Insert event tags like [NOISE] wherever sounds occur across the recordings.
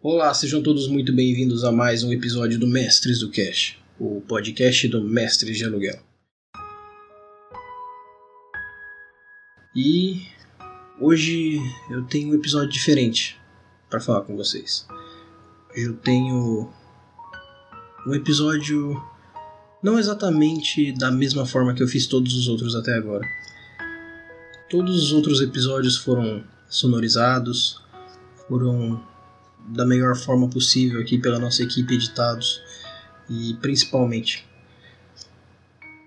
Olá, sejam todos muito bem-vindos a mais um episódio do Mestres do Cash, o podcast do Mestres de Aluguel. E hoje eu tenho um episódio diferente para falar com vocês. Eu tenho um episódio não exatamente da mesma forma que eu fiz todos os outros até agora. Todos os outros episódios foram sonorizados, foram da melhor forma possível aqui pela nossa equipe editados e principalmente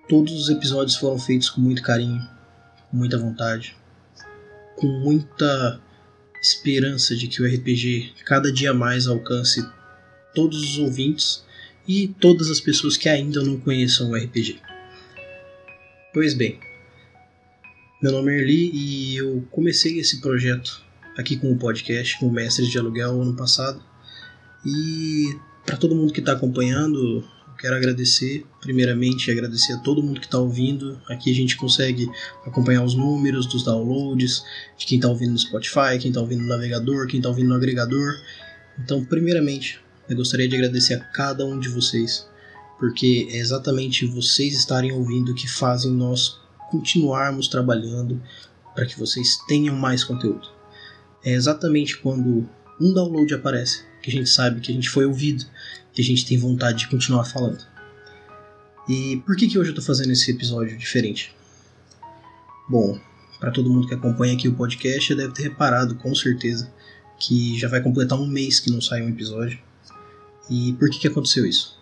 todos os episódios foram feitos com muito carinho, com muita vontade, com muita esperança de que o RPG cada dia mais alcance todos os ouvintes e todas as pessoas que ainda não conheçam o RPG. Pois bem, meu nome é Erli e eu comecei esse projeto aqui com o podcast, com o Mestres de Aluguel ano passado. E para todo mundo que está acompanhando, quero agradecer, primeiramente, agradecer a todo mundo que está ouvindo. Aqui a gente consegue acompanhar os números dos downloads, de quem está ouvindo no Spotify, quem está ouvindo no navegador, quem está ouvindo no agregador. Então, primeiramente, eu gostaria de agradecer a cada um de vocês, porque é exatamente vocês estarem ouvindo que fazem nós continuarmos trabalhando para que vocês tenham mais conteúdo é exatamente quando um download aparece que a gente sabe que a gente foi ouvido e a gente tem vontade de continuar falando. E por que, que hoje eu estou fazendo esse episódio diferente? Bom, para todo mundo que acompanha aqui o podcast, deve ter reparado com certeza que já vai completar um mês que não sai um episódio. E por que, que aconteceu isso?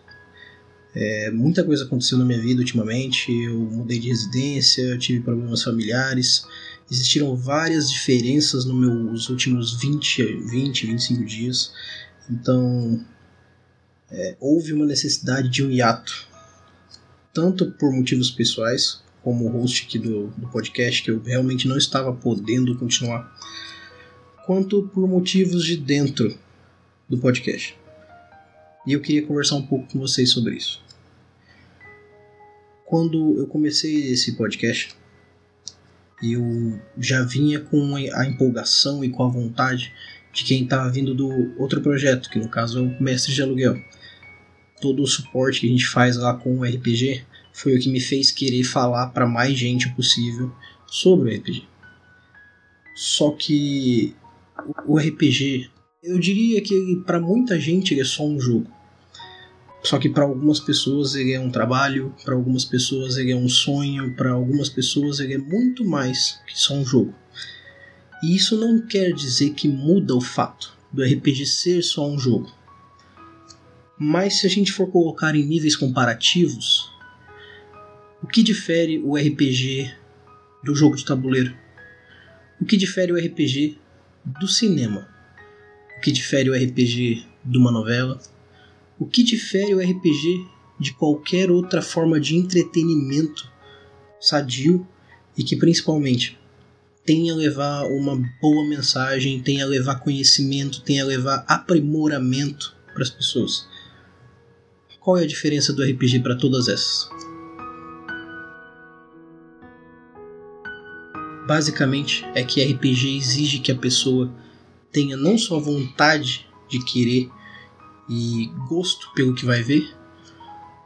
É, muita coisa aconteceu na minha vida ultimamente. Eu mudei de residência, tive problemas familiares, existiram várias diferenças nos meus últimos 20, 20 25 dias. Então, é, houve uma necessidade de um hiato, tanto por motivos pessoais, como host aqui do, do podcast, que eu realmente não estava podendo continuar, quanto por motivos de dentro do podcast. E eu queria conversar um pouco com vocês sobre isso. Quando eu comecei esse podcast, eu já vinha com a empolgação e com a vontade de quem estava vindo do outro projeto, que no caso é o Mestre de Aluguel. Todo o suporte que a gente faz lá com o RPG foi o que me fez querer falar para mais gente possível sobre o RPG. Só que o RPG, eu diria que para muita gente ele é só um jogo. Só que para algumas pessoas ele é um trabalho, para algumas pessoas ele é um sonho, para algumas pessoas ele é muito mais que só um jogo. E isso não quer dizer que muda o fato do RPG ser só um jogo. Mas se a gente for colocar em níveis comparativos, o que difere o RPG do jogo de tabuleiro? O que difere o RPG do cinema? O que difere o RPG de uma novela? O que difere o RPG de qualquer outra forma de entretenimento sadio e que principalmente tenha levar uma boa mensagem, tenha levar conhecimento, tenha levar aprimoramento para as pessoas. Qual é a diferença do RPG para todas essas? Basicamente é que RPG exige que a pessoa tenha não só vontade de querer e gosto pelo que vai ver,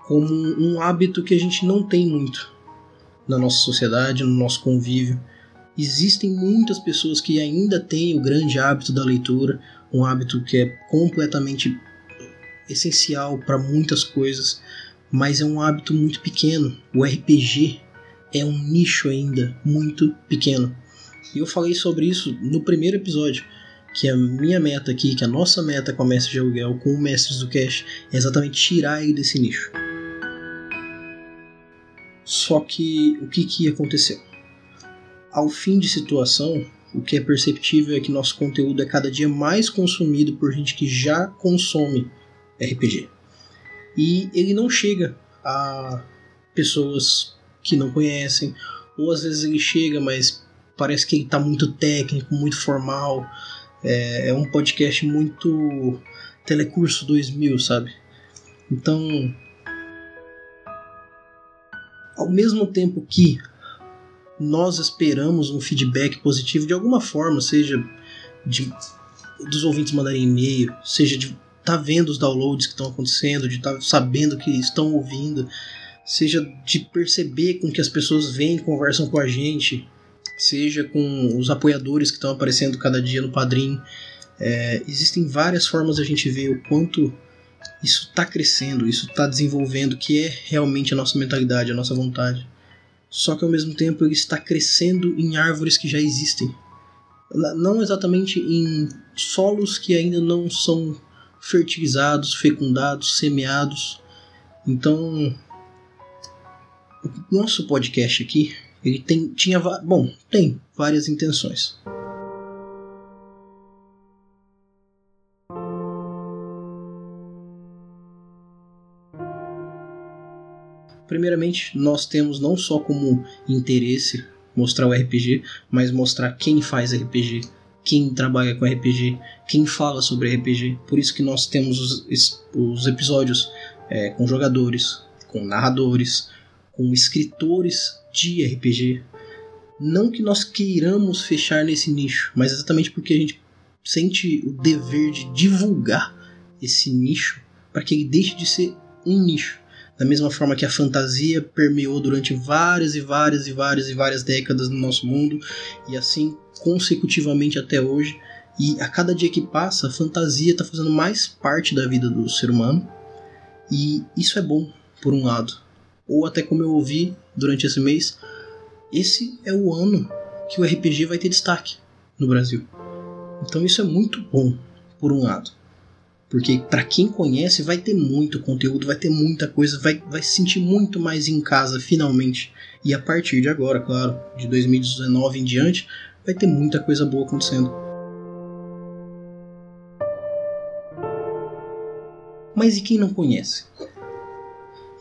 como um hábito que a gente não tem muito na nossa sociedade, no nosso convívio. Existem muitas pessoas que ainda têm o grande hábito da leitura, um hábito que é completamente essencial para muitas coisas, mas é um hábito muito pequeno. O RPG é um nicho ainda muito pequeno. E eu falei sobre isso no primeiro episódio que a minha meta aqui, que a nossa meta com a Mestre de Aluguel, com o Mestres do Cash, é exatamente tirar ele desse nicho. Só que o que, que aconteceu? Ao fim de situação, o que é perceptível é que nosso conteúdo é cada dia mais consumido por gente que já consome RPG. E ele não chega a pessoas que não conhecem, ou às vezes ele chega, mas parece que ele está muito técnico, muito formal, é, é um podcast muito Telecurso 2000, sabe? Então, ao mesmo tempo que nós esperamos um feedback positivo de alguma forma, seja de dos ouvintes mandarem e-mail, seja de tá vendo os downloads que estão acontecendo, de estar tá sabendo que estão ouvindo, seja de perceber com que as pessoas vêm e conversam com a gente, seja com os apoiadores que estão aparecendo cada dia no Padrim. É, existem várias formas a gente ver o quanto isso está crescendo, isso está desenvolvendo, que é realmente a nossa mentalidade, a nossa vontade. Só que ao mesmo tempo ele está crescendo em árvores que já existem. Não exatamente em solos que ainda não são fertilizados, fecundados, semeados. Então, o nosso podcast aqui, ele tem, tinha, bom, tem várias intenções. Primeiramente, nós temos não só como interesse mostrar o RPG, mas mostrar quem faz RPG, quem trabalha com RPG, quem fala sobre RPG. Por isso que nós temos os, os episódios é, com jogadores, com narradores, com escritores de RPG. Não que nós queiramos fechar nesse nicho, mas exatamente porque a gente sente o dever de divulgar esse nicho para que ele deixe de ser um nicho. Da mesma forma que a fantasia permeou durante várias e várias e várias e várias décadas no nosso mundo, e assim consecutivamente até hoje. E a cada dia que passa, a fantasia está fazendo mais parte da vida do ser humano. E isso é bom, por um lado. Ou até como eu ouvi durante esse mês, esse é o ano que o RPG vai ter destaque no Brasil. Então isso é muito bom, por um lado. Porque para quem conhece vai ter muito conteúdo, vai ter muita coisa, vai, vai se sentir muito mais em casa finalmente. E a partir de agora, claro, de 2019 em diante, vai ter muita coisa boa acontecendo. Mas e quem não conhece?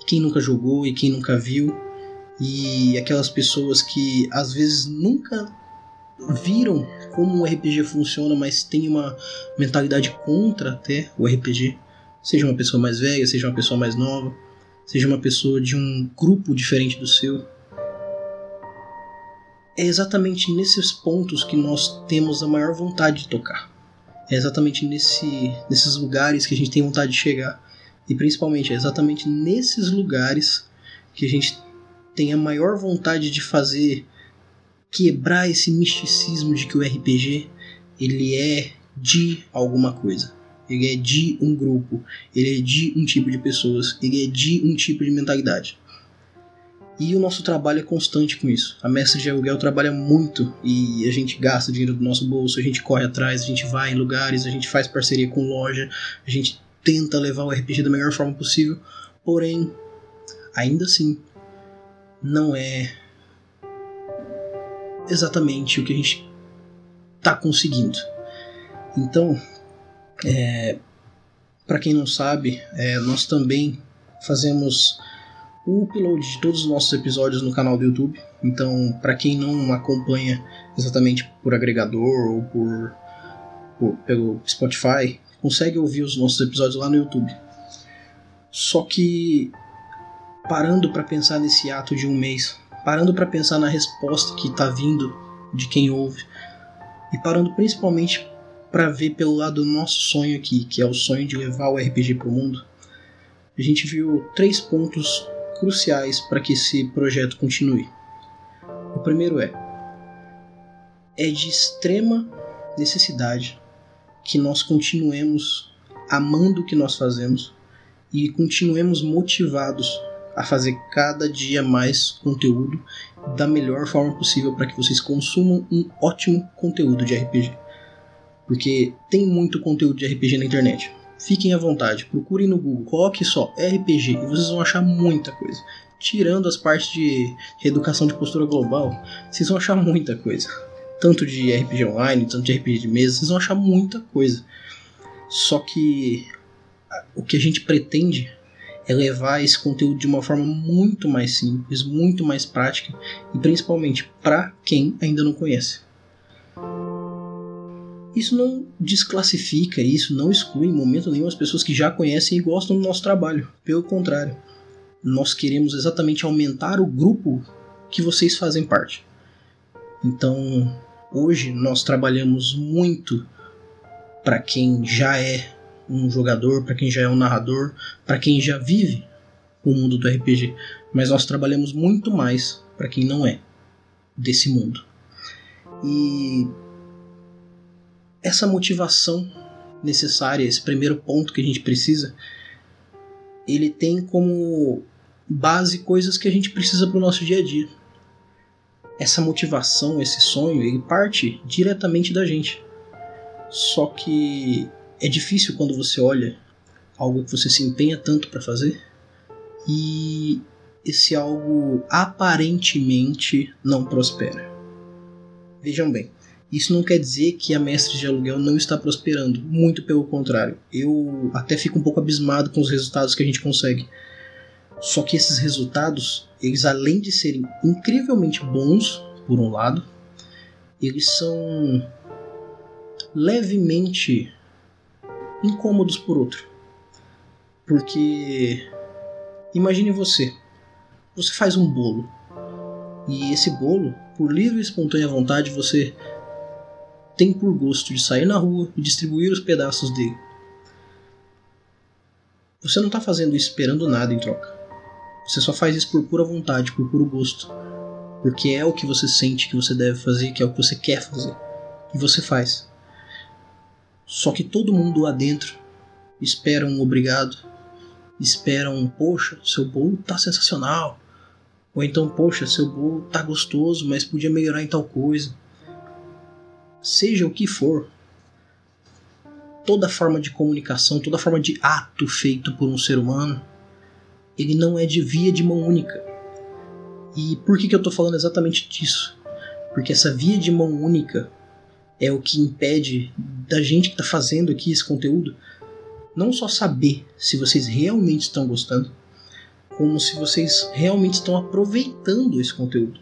Quem nunca jogou e quem nunca viu? E aquelas pessoas que às vezes nunca viram como o RPG funciona, mas tem uma mentalidade contra até o RPG. Seja uma pessoa mais velha, seja uma pessoa mais nova, seja uma pessoa de um grupo diferente do seu é exatamente nesses pontos que nós temos a maior vontade de tocar. É exatamente nesse, nesses lugares que a gente tem vontade de chegar. E principalmente é exatamente nesses lugares que a gente tem a maior vontade de fazer quebrar esse misticismo de que o RPG ele é de alguma coisa. Ele é de um grupo, ele é de um tipo de pessoas, ele é de um tipo de mentalidade. E o nosso trabalho é constante com isso. A Mestre de Aluguel trabalha muito e a gente gasta dinheiro do nosso bolso, a gente corre atrás, a gente vai em lugares, a gente faz parceria com loja, a gente tenta levar o RPG da melhor forma possível, porém, ainda assim, não é exatamente o que a gente está conseguindo. Então, é, para quem não sabe, é, nós também fazemos o upload de todos os nossos episódios no canal do YouTube. Então, para quem não acompanha exatamente por agregador ou por, por, pelo Spotify, consegue ouvir os nossos episódios lá no YouTube. Só que parando para pensar nesse ato de um mês, parando para pensar na resposta que está vindo de quem ouve e parando principalmente para ver pelo lado do nosso sonho aqui, que é o sonho de levar o RPG para o mundo, a gente viu três pontos cruciais para que esse projeto continue. O primeiro é: é de extrema necessidade que nós continuemos amando o que nós fazemos e continuemos motivados a fazer cada dia mais conteúdo da melhor forma possível para que vocês consumam um ótimo conteúdo de RPG. Porque tem muito conteúdo de RPG na internet Fiquem à vontade, procurem no Google, coloque só RPG e vocês vão achar muita coisa. Tirando as partes de reeducação de postura global, vocês vão achar muita coisa. Tanto de RPG online, tanto de RPG de mesa, vocês vão achar muita coisa. Só que o que a gente pretende é levar esse conteúdo de uma forma muito mais simples, muito mais prática e principalmente para quem ainda não conhece. Isso não desclassifica, isso não exclui em momento nenhum as pessoas que já conhecem e gostam do nosso trabalho. Pelo contrário, nós queremos exatamente aumentar o grupo que vocês fazem parte. Então, hoje nós trabalhamos muito para quem já é um jogador, para quem já é um narrador, para quem já vive o mundo do RPG, mas nós trabalhamos muito mais para quem não é desse mundo. E essa motivação necessária, esse primeiro ponto que a gente precisa, ele tem como base coisas que a gente precisa para o nosso dia a dia. Essa motivação, esse sonho, ele parte diretamente da gente. Só que é difícil quando você olha algo que você se empenha tanto para fazer e esse algo aparentemente não prospera. Vejam bem, isso não quer dizer que a Mestre de Aluguel não está prosperando, muito pelo contrário. Eu até fico um pouco abismado com os resultados que a gente consegue. Só que esses resultados, eles além de serem incrivelmente bons, por um lado, eles são levemente incômodos por outro. Porque imagine você, você faz um bolo. E esse bolo, por livre e espontânea vontade, você tem por gosto de sair na rua e distribuir os pedaços dele. Você não está fazendo isso esperando nada em troca. Você só faz isso por pura vontade, por puro gosto. Porque é o que você sente que você deve fazer, que é o que você quer fazer. E você faz. Só que todo mundo lá dentro espera um obrigado, espera um poxa, seu bolo tá sensacional. Ou então, poxa, seu bolo tá gostoso, mas podia melhorar em tal coisa seja o que for, toda forma de comunicação, toda forma de ato feito por um ser humano, ele não é de via de mão única. E por que, que eu estou falando exatamente disso? Porque essa via de mão única é o que impede da gente que está fazendo aqui esse conteúdo não só saber se vocês realmente estão gostando, como se vocês realmente estão aproveitando esse conteúdo.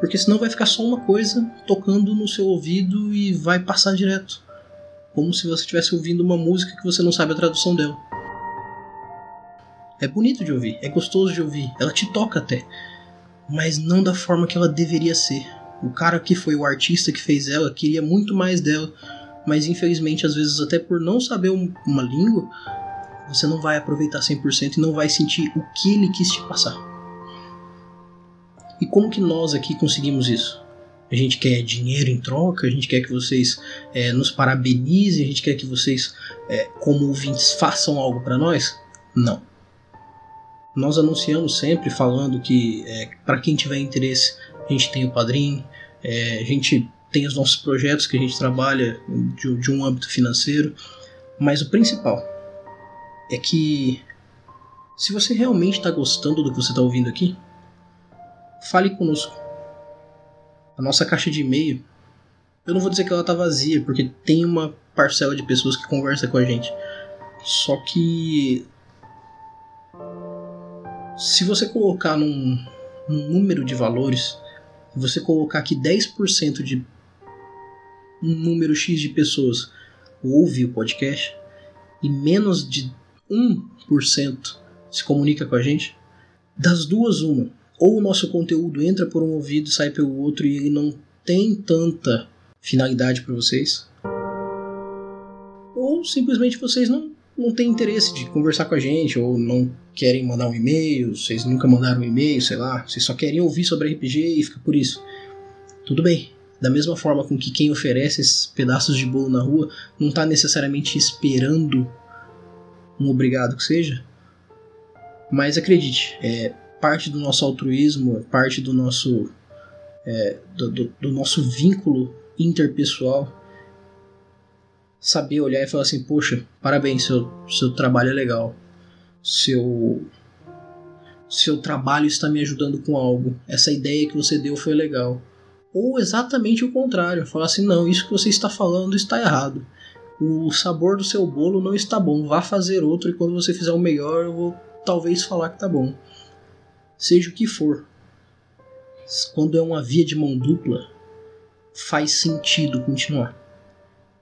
Porque senão vai ficar só uma coisa tocando no seu ouvido e vai passar direto. Como se você estivesse ouvindo uma música que você não sabe a tradução dela. É bonito de ouvir, é gostoso de ouvir, ela te toca até. Mas não da forma que ela deveria ser. O cara que foi o artista que fez ela queria muito mais dela, mas infelizmente, às vezes, até por não saber uma língua, você não vai aproveitar 100% e não vai sentir o que ele quis te passar. E como que nós aqui conseguimos isso? A gente quer dinheiro em troca, a gente quer que vocês é, nos parabenizem, a gente quer que vocês, é, como ouvintes, façam algo para nós? Não. Nós anunciamos sempre falando que, é, para quem tiver interesse, a gente tem o padrinho, é, a gente tem os nossos projetos que a gente trabalha de, de um âmbito financeiro, mas o principal é que se você realmente está gostando do que você está ouvindo aqui, fale conosco. A nossa caixa de e-mail, eu não vou dizer que ela tá vazia, porque tem uma parcela de pessoas que conversa com a gente. Só que se você colocar num, num número de valores, você colocar que 10% de um número X de pessoas ouve o podcast e menos de 1% se comunica com a gente, das duas uma ou o nosso conteúdo entra por um ouvido e sai pelo outro e ele não tem tanta finalidade para vocês, ou simplesmente vocês não, não têm interesse de conversar com a gente, ou não querem mandar um e-mail, vocês nunca mandaram um e-mail, sei lá, vocês só querem ouvir sobre RPG e fica por isso. Tudo bem. Da mesma forma com que quem oferece esses pedaços de bolo na rua não está necessariamente esperando um obrigado que seja. Mas acredite, é, parte do nosso altruísmo, parte do nosso, é, do, do, do nosso vínculo interpessoal. Saber olhar e falar assim: Poxa, parabéns, seu, seu trabalho é legal. Seu, seu trabalho está me ajudando com algo. Essa ideia que você deu foi legal. Ou exatamente o contrário, falar assim: Não, isso que você está falando está errado. O sabor do seu bolo não está bom. Vá fazer outro e quando você fizer o melhor, eu vou talvez falar que está bom seja o que for. Quando é uma via de mão dupla, faz sentido continuar.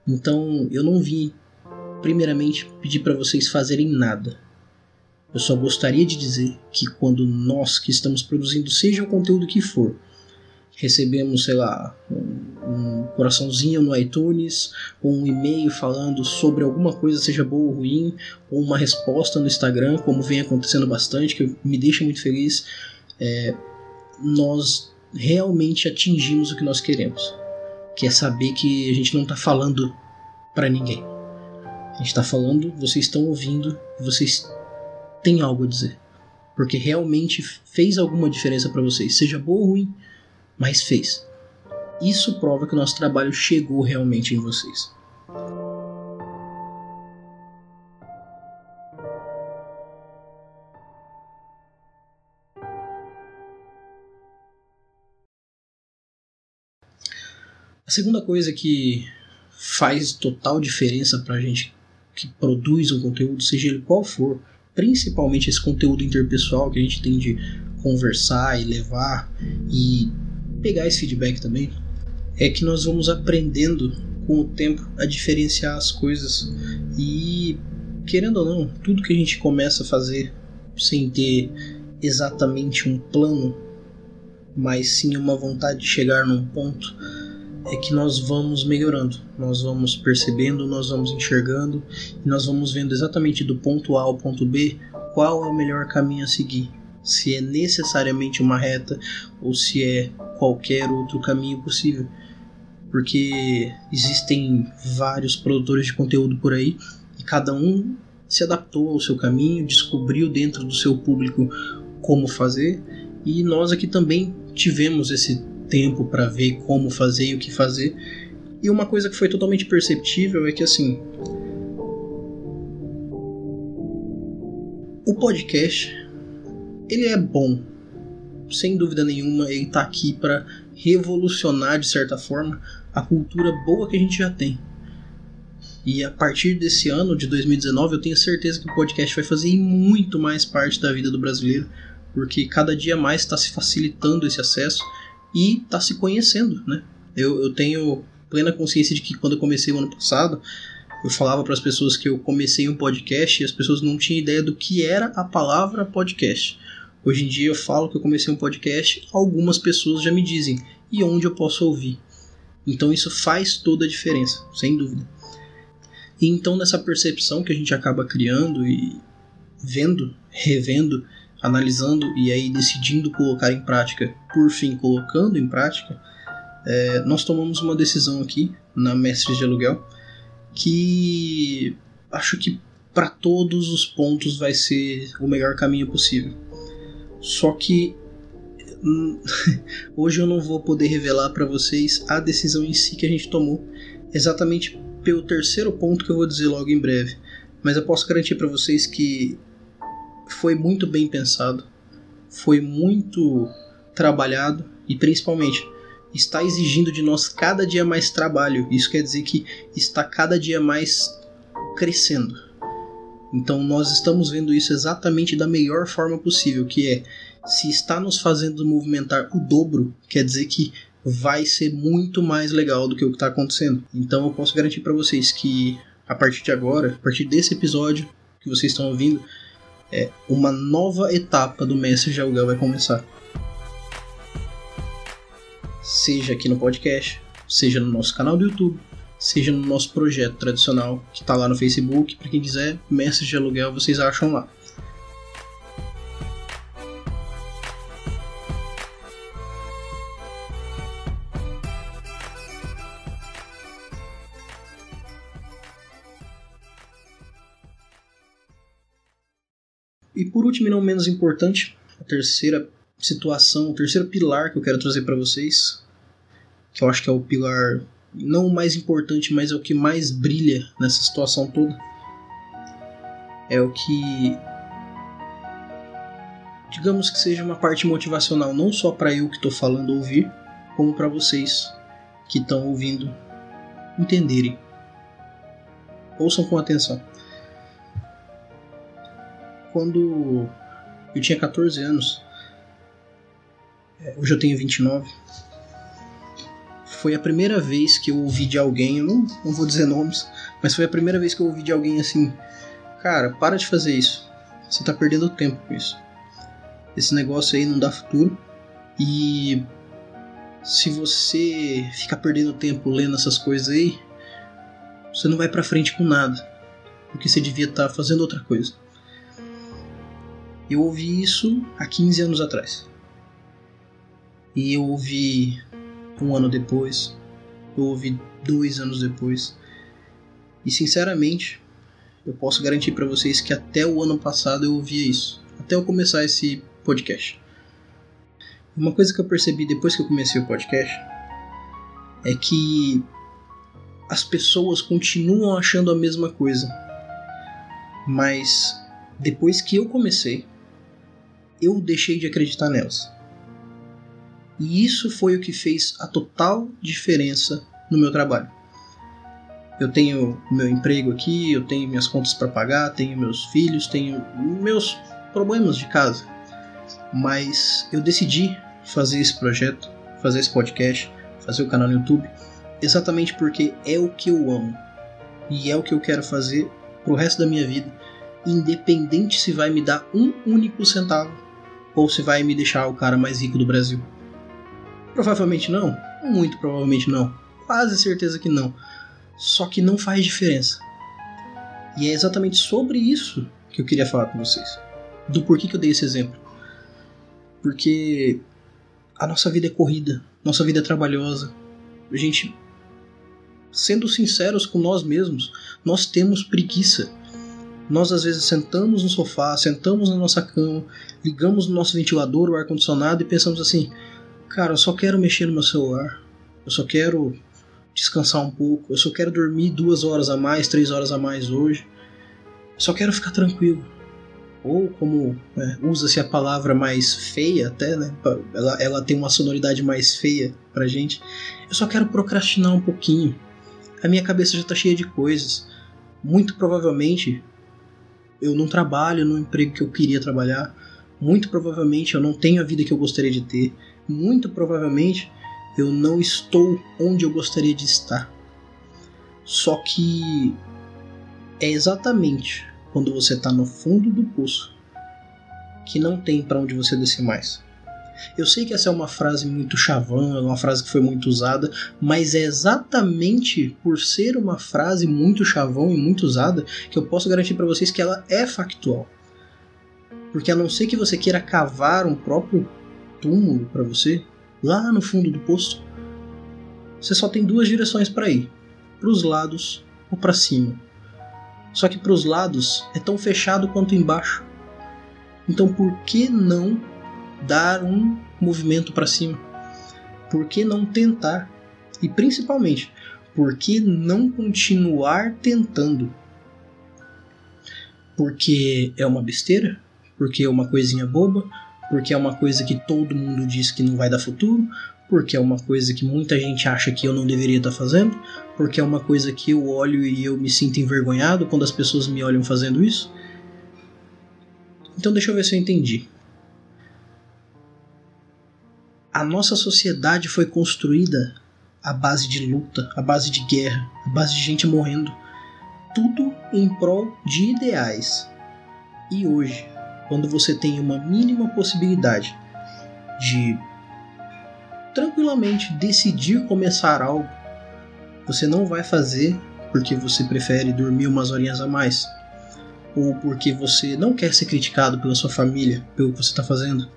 Então eu não vim, primeiramente, pedir para vocês fazerem nada. Eu só gostaria de dizer que quando nós que estamos produzindo, seja o conteúdo que for, recebemos, sei lá, um, um coraçãozinho no iTunes, ou um e-mail falando sobre alguma coisa, seja boa ou ruim, ou uma resposta no Instagram, como vem acontecendo bastante, que me deixa muito feliz, é, nós realmente atingimos o que nós queremos, que é saber que a gente não está falando para ninguém. A gente está falando, vocês estão ouvindo, vocês têm algo a dizer, porque realmente fez alguma diferença para vocês, seja boa ou ruim mas fez. Isso prova que o nosso trabalho chegou realmente em vocês. A segunda coisa que faz total diferença para a gente que produz um conteúdo, seja ele qual for, principalmente esse conteúdo interpessoal que a gente tem de conversar e levar e pegar esse feedback também, é que nós vamos aprendendo com o tempo a diferenciar as coisas e querendo ou não, tudo que a gente começa a fazer sem ter exatamente um plano, mas sim uma vontade de chegar num ponto, é que nós vamos melhorando, nós vamos percebendo, nós vamos enxergando e nós vamos vendo exatamente do ponto A ao ponto B qual é o melhor caminho a seguir. Se é necessariamente uma reta ou se é qualquer outro caminho possível. Porque existem vários produtores de conteúdo por aí e cada um se adaptou ao seu caminho, descobriu dentro do seu público como fazer e nós aqui também tivemos esse tempo para ver como fazer e o que fazer. E uma coisa que foi totalmente perceptível é que assim, o podcast ele é bom, sem dúvida nenhuma, ele está aqui para revolucionar, de certa forma, a cultura boa que a gente já tem. E a partir desse ano, de 2019, eu tenho certeza que o podcast vai fazer muito mais parte da vida do brasileiro, porque cada dia mais está se facilitando esse acesso e está se conhecendo, né? Eu, eu tenho plena consciência de que quando eu comecei o ano passado, eu falava para as pessoas que eu comecei um podcast e as pessoas não tinham ideia do que era a palavra podcast. Hoje em dia eu falo que eu comecei um podcast, algumas pessoas já me dizem e onde eu posso ouvir. Então isso faz toda a diferença, sem dúvida. E então nessa percepção que a gente acaba criando e vendo, revendo, analisando e aí decidindo colocar em prática, por fim colocando em prática, é, nós tomamos uma decisão aqui na Mestres de Aluguel que acho que para todos os pontos vai ser o melhor caminho possível. Só que hum, [LAUGHS] hoje eu não vou poder revelar para vocês a decisão em si que a gente tomou, exatamente pelo terceiro ponto que eu vou dizer logo em breve. Mas eu posso garantir para vocês que foi muito bem pensado, foi muito trabalhado e principalmente está exigindo de nós cada dia mais trabalho. Isso quer dizer que está cada dia mais crescendo. Então nós estamos vendo isso exatamente da melhor forma possível, que é se está nos fazendo movimentar o dobro, quer dizer que vai ser muito mais legal do que o que está acontecendo. Então eu posso garantir para vocês que a partir de agora, a partir desse episódio que vocês estão ouvindo, é uma nova etapa do Mestre Aluguel vai começar. Seja aqui no podcast, seja no nosso canal do YouTube, seja no nosso projeto tradicional que está lá no Facebook. Para quem quiser, mestres de aluguel, vocês acham lá. E por último e não menos importante, a terceira situação, o terceiro pilar que eu quero trazer para vocês, que eu acho que é o pilar não o mais importante, mas é o que mais brilha nessa situação toda. É o que digamos que seja uma parte motivacional não só para eu que estou falando ouvir, como para vocês que estão ouvindo entenderem. Ouçam com atenção. Quando eu tinha 14 anos, é, hoje eu tenho 29 foi a primeira vez que eu ouvi de alguém, eu não, não vou dizer nomes, mas foi a primeira vez que eu ouvi de alguém assim: Cara, para de fazer isso. Você tá perdendo tempo com isso. Esse negócio aí não dá futuro. E se você ficar perdendo tempo lendo essas coisas aí, você não vai para frente com nada, porque você devia estar tá fazendo outra coisa. Eu ouvi isso há 15 anos atrás. E eu ouvi um ano depois, eu ouvi dois anos depois. E sinceramente, eu posso garantir para vocês que até o ano passado eu ouvia isso, até eu começar esse podcast. Uma coisa que eu percebi depois que eu comecei o podcast é que as pessoas continuam achando a mesma coisa. Mas depois que eu comecei, eu deixei de acreditar nelas. E isso foi o que fez a total diferença no meu trabalho. Eu tenho meu emprego aqui, eu tenho minhas contas para pagar, tenho meus filhos, tenho meus problemas de casa. Mas eu decidi fazer esse projeto, fazer esse podcast, fazer o canal no YouTube, exatamente porque é o que eu amo e é o que eu quero fazer pro resto da minha vida, independente se vai me dar um único centavo ou se vai me deixar o cara mais rico do Brasil. Provavelmente não, muito provavelmente não, quase certeza que não. Só que não faz diferença. E é exatamente sobre isso que eu queria falar com vocês. Do porquê que eu dei esse exemplo. Porque a nossa vida é corrida, nossa vida é trabalhosa. A gente, sendo sinceros com nós mesmos, nós temos preguiça. Nós às vezes sentamos no sofá, sentamos na nossa cama, ligamos no nosso ventilador, o ar-condicionado e pensamos assim: cara, eu só quero mexer no meu celular, eu só quero descansar um pouco, eu só quero dormir duas horas a mais, três horas a mais hoje, eu só quero ficar tranquilo ou como né, usa-se a palavra mais feia até, né? Ela, ela tem uma sonoridade mais feia pra gente. Eu só quero procrastinar um pouquinho. A minha cabeça já tá cheia de coisas. Muito provavelmente eu não trabalho no emprego que eu queria trabalhar. Muito provavelmente eu não tenho a vida que eu gostaria de ter. Muito provavelmente eu não estou onde eu gostaria de estar. Só que é exatamente quando você está no fundo do poço, que não tem para onde você descer mais. Eu sei que essa é uma frase muito chavão, é uma frase que foi muito usada, mas é exatamente por ser uma frase muito chavão e muito usada que eu posso garantir para vocês que ela é factual. Porque a não ser que você queira cavar um próprio túmulo para você, lá no fundo do poço, você só tem duas direções para ir: para os lados ou para cima. Só que para os lados é tão fechado quanto embaixo. Então por que não dar um movimento para cima? Por que não tentar? E principalmente, por que não continuar tentando? Porque é uma besteira? Porque é uma coisinha boba? Porque é uma coisa que todo mundo diz que não vai dar futuro? porque é uma coisa que muita gente acha que eu não deveria estar fazendo, porque é uma coisa que eu olho e eu me sinto envergonhado quando as pessoas me olham fazendo isso. Então deixa eu ver se eu entendi. A nossa sociedade foi construída à base de luta, à base de guerra, à base de gente morrendo. Tudo em prol de ideais. E hoje, quando você tem uma mínima possibilidade de tranquilamente decidir começar algo, você não vai fazer porque você prefere dormir umas horinhas a mais, ou porque você não quer ser criticado pela sua família pelo que você está fazendo,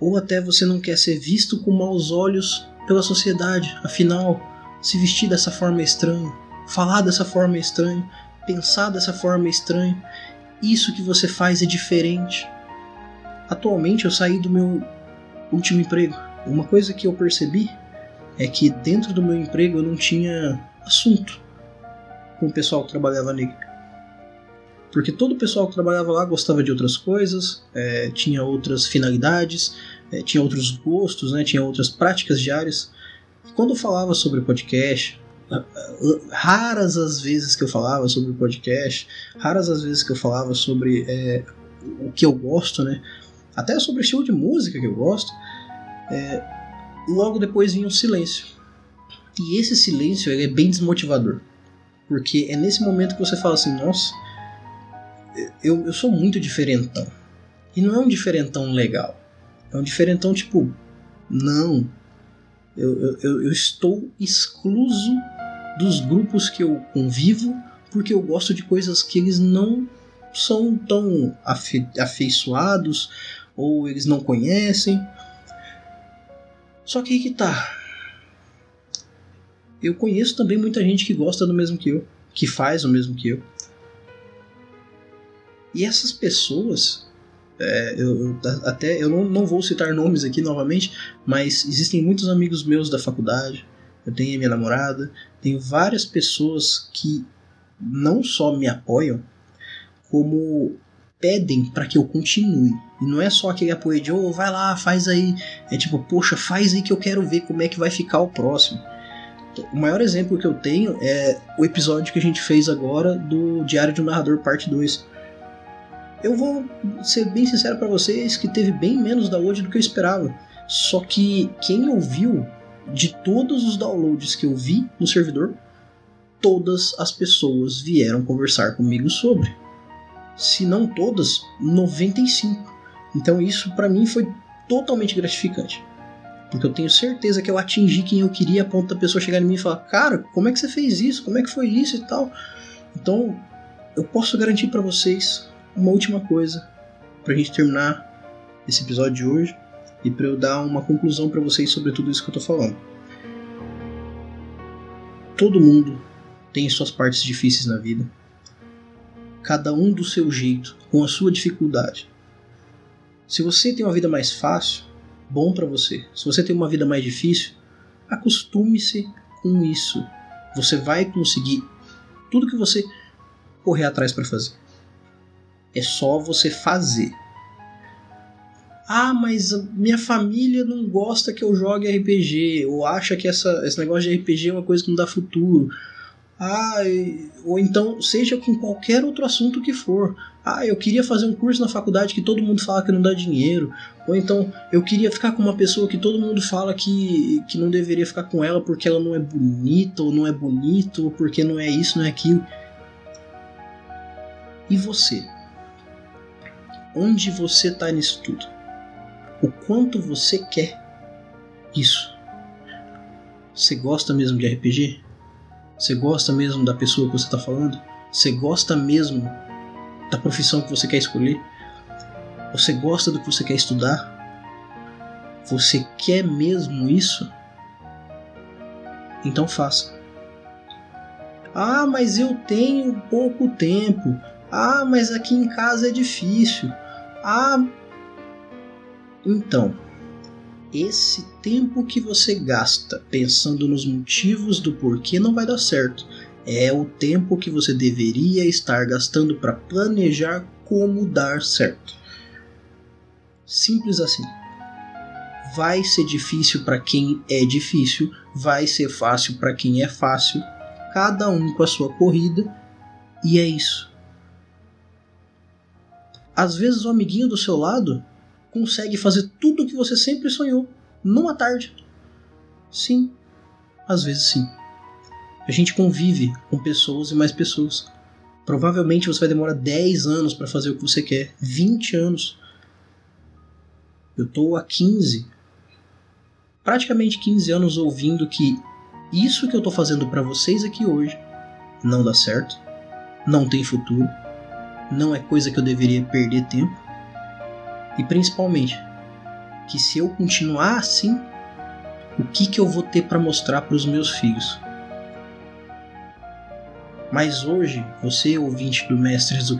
ou até você não quer ser visto com maus olhos pela sociedade. Afinal, se vestir dessa forma é estranho, falar dessa forma é estranho, pensar dessa forma é estranho. Isso que você faz é diferente. Atualmente eu saí do meu último emprego uma coisa que eu percebi é que dentro do meu emprego eu não tinha assunto com o pessoal que trabalhava nele. Porque todo o pessoal que trabalhava lá gostava de outras coisas, é, tinha outras finalidades, é, tinha outros gostos, né, tinha outras práticas diárias. E quando eu falava sobre podcast, raras as vezes que eu falava sobre podcast, raras as vezes que eu falava sobre é, o que eu gosto, né, até sobre o estilo de música que eu gosto, é, logo depois vinha um silêncio. E esse silêncio é bem desmotivador. Porque é nesse momento que você fala assim: nossa, eu, eu sou muito diferentão. E não é um diferentão legal. É um diferentão tipo, não, Eu, eu, eu estou excluso dos grupos que eu convivo porque eu gosto de coisas que eles não são tão afe afeiçoados ou eles não conhecem. Só que aí que tá. Eu conheço também muita gente que gosta do mesmo que eu, que faz o mesmo que eu. E essas pessoas, é, eu, até eu não, não vou citar nomes aqui novamente, mas existem muitos amigos meus da faculdade. Eu tenho a minha namorada, tenho várias pessoas que não só me apoiam, como pedem para que eu continue. E não é só aquele apoio de, oh, vai lá, faz aí. É tipo, poxa, faz aí que eu quero ver como é que vai ficar o próximo. O maior exemplo que eu tenho é o episódio que a gente fez agora do Diário de um Narrador Parte 2. Eu vou ser bem sincero para vocês que teve bem menos download do que eu esperava. Só que quem ouviu, de todos os downloads que eu vi no servidor, todas as pessoas vieram conversar comigo sobre. Se não todas, 95. Então isso para mim foi totalmente gratificante. Porque eu tenho certeza que eu atingi quem eu queria a ponto da pessoa chegar em mim e falar: Cara, como é que você fez isso? Como é que foi isso e tal? Então eu posso garantir para vocês uma última coisa pra gente terminar esse episódio de hoje e para eu dar uma conclusão para vocês sobre tudo isso que eu tô falando. Todo mundo tem suas partes difíceis na vida. Cada um do seu jeito, com a sua dificuldade. Se você tem uma vida mais fácil, bom para você. Se você tem uma vida mais difícil, acostume-se com isso. Você vai conseguir tudo que você correr atrás para fazer. É só você fazer. Ah, mas minha família não gosta que eu jogue RPG, ou acha que essa, esse negócio de RPG é uma coisa que não dá futuro. Ah, ou então, seja com qualquer outro assunto que for. Ah, eu queria fazer um curso na faculdade que todo mundo fala que não dá dinheiro. Ou então, eu queria ficar com uma pessoa que todo mundo fala que, que não deveria ficar com ela porque ela não é bonita, ou não é bonito, ou porque não é isso, não é aquilo. E você? Onde você está nisso tudo? O quanto você quer isso? Você gosta mesmo de RPG? Você gosta mesmo da pessoa que você está falando? Você gosta mesmo da profissão que você quer escolher? Você gosta do que você quer estudar? Você quer mesmo isso? Então faça. Ah, mas eu tenho pouco tempo. Ah, mas aqui em casa é difícil. Ah. Então, esse tempo que você gasta pensando nos motivos do porquê não vai dar certo é o tempo que você deveria estar gastando para planejar como dar certo. Simples assim. Vai ser difícil para quem é difícil, vai ser fácil para quem é fácil, cada um com a sua corrida, e é isso. Às vezes o amiguinho do seu lado consegue fazer tudo o que você sempre sonhou numa tarde. Sim, às vezes sim. A gente convive com pessoas e mais pessoas. Provavelmente você vai demorar 10 anos para fazer o que você quer, 20 anos. Eu tô há 15, praticamente 15 anos ouvindo que isso que eu tô fazendo para vocês aqui hoje não dá certo, não tem futuro, não é coisa que eu deveria perder tempo e principalmente, que se eu continuar assim, o que, que eu vou ter para mostrar para os meus filhos? Mas hoje, você ouvinte do Mestres do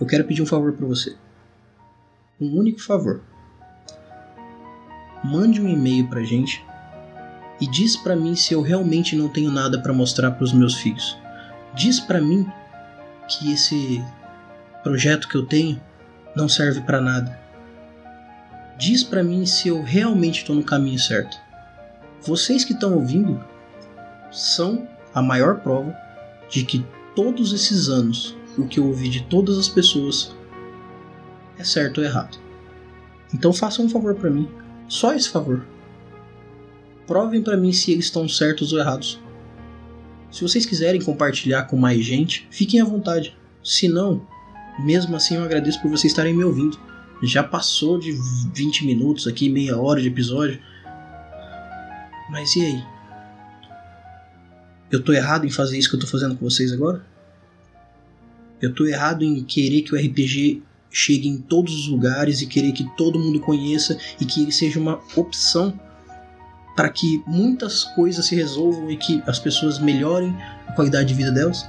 eu quero pedir um favor para você. Um único favor. Mande um e-mail pra gente e diz para mim se eu realmente não tenho nada para mostrar para os meus filhos. Diz para mim que esse projeto que eu tenho não serve para nada. Diz para mim se eu realmente estou no caminho certo. Vocês que estão ouvindo são a maior prova de que todos esses anos o que eu ouvi de todas as pessoas é certo ou errado. Então façam um favor para mim, só esse favor. Provem para mim se eles estão certos ou errados. Se vocês quiserem compartilhar com mais gente, fiquem à vontade. Se não, mesmo assim, eu agradeço por vocês estarem me ouvindo. Já passou de 20 minutos aqui, meia hora de episódio. Mas e aí? Eu tô errado em fazer isso que eu tô fazendo com vocês agora? Eu tô errado em querer que o RPG chegue em todos os lugares e querer que todo mundo conheça e que ele seja uma opção para que muitas coisas se resolvam e que as pessoas melhorem a qualidade de vida delas?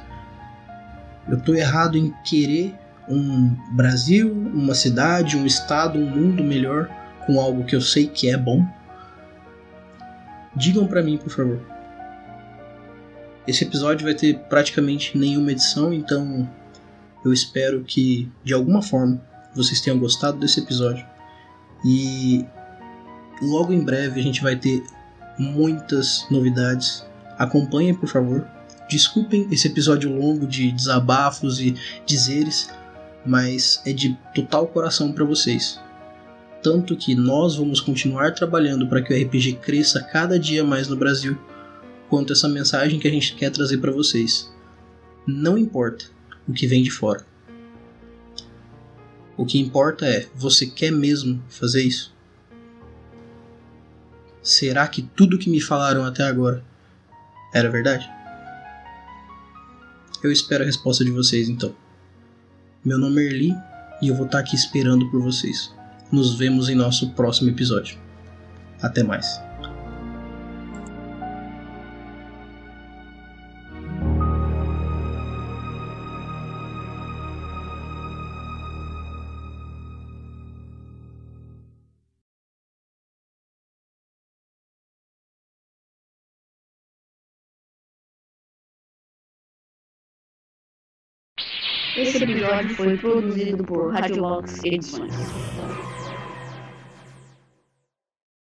Eu tô errado em querer um Brasil, uma cidade, um estado, um mundo melhor com algo que eu sei que é bom? Digam para mim, por favor. Esse episódio vai ter praticamente nenhuma edição, então eu espero que de alguma forma vocês tenham gostado desse episódio. E logo em breve a gente vai ter muitas novidades. Acompanhem, por favor. Desculpem esse episódio longo de desabafos e dizeres, mas é de total coração para vocês. Tanto que nós vamos continuar trabalhando para que o RPG cresça cada dia mais no Brasil, quanto essa mensagem que a gente quer trazer para vocês. Não importa o que vem de fora. O que importa é: você quer mesmo fazer isso? Será que tudo que me falaram até agora era verdade? Eu espero a resposta de vocês então. Meu nome é Erli e eu vou estar aqui esperando por vocês. Nos vemos em nosso próximo episódio. Até mais. Episódio foi produzido por Radiolox Edições.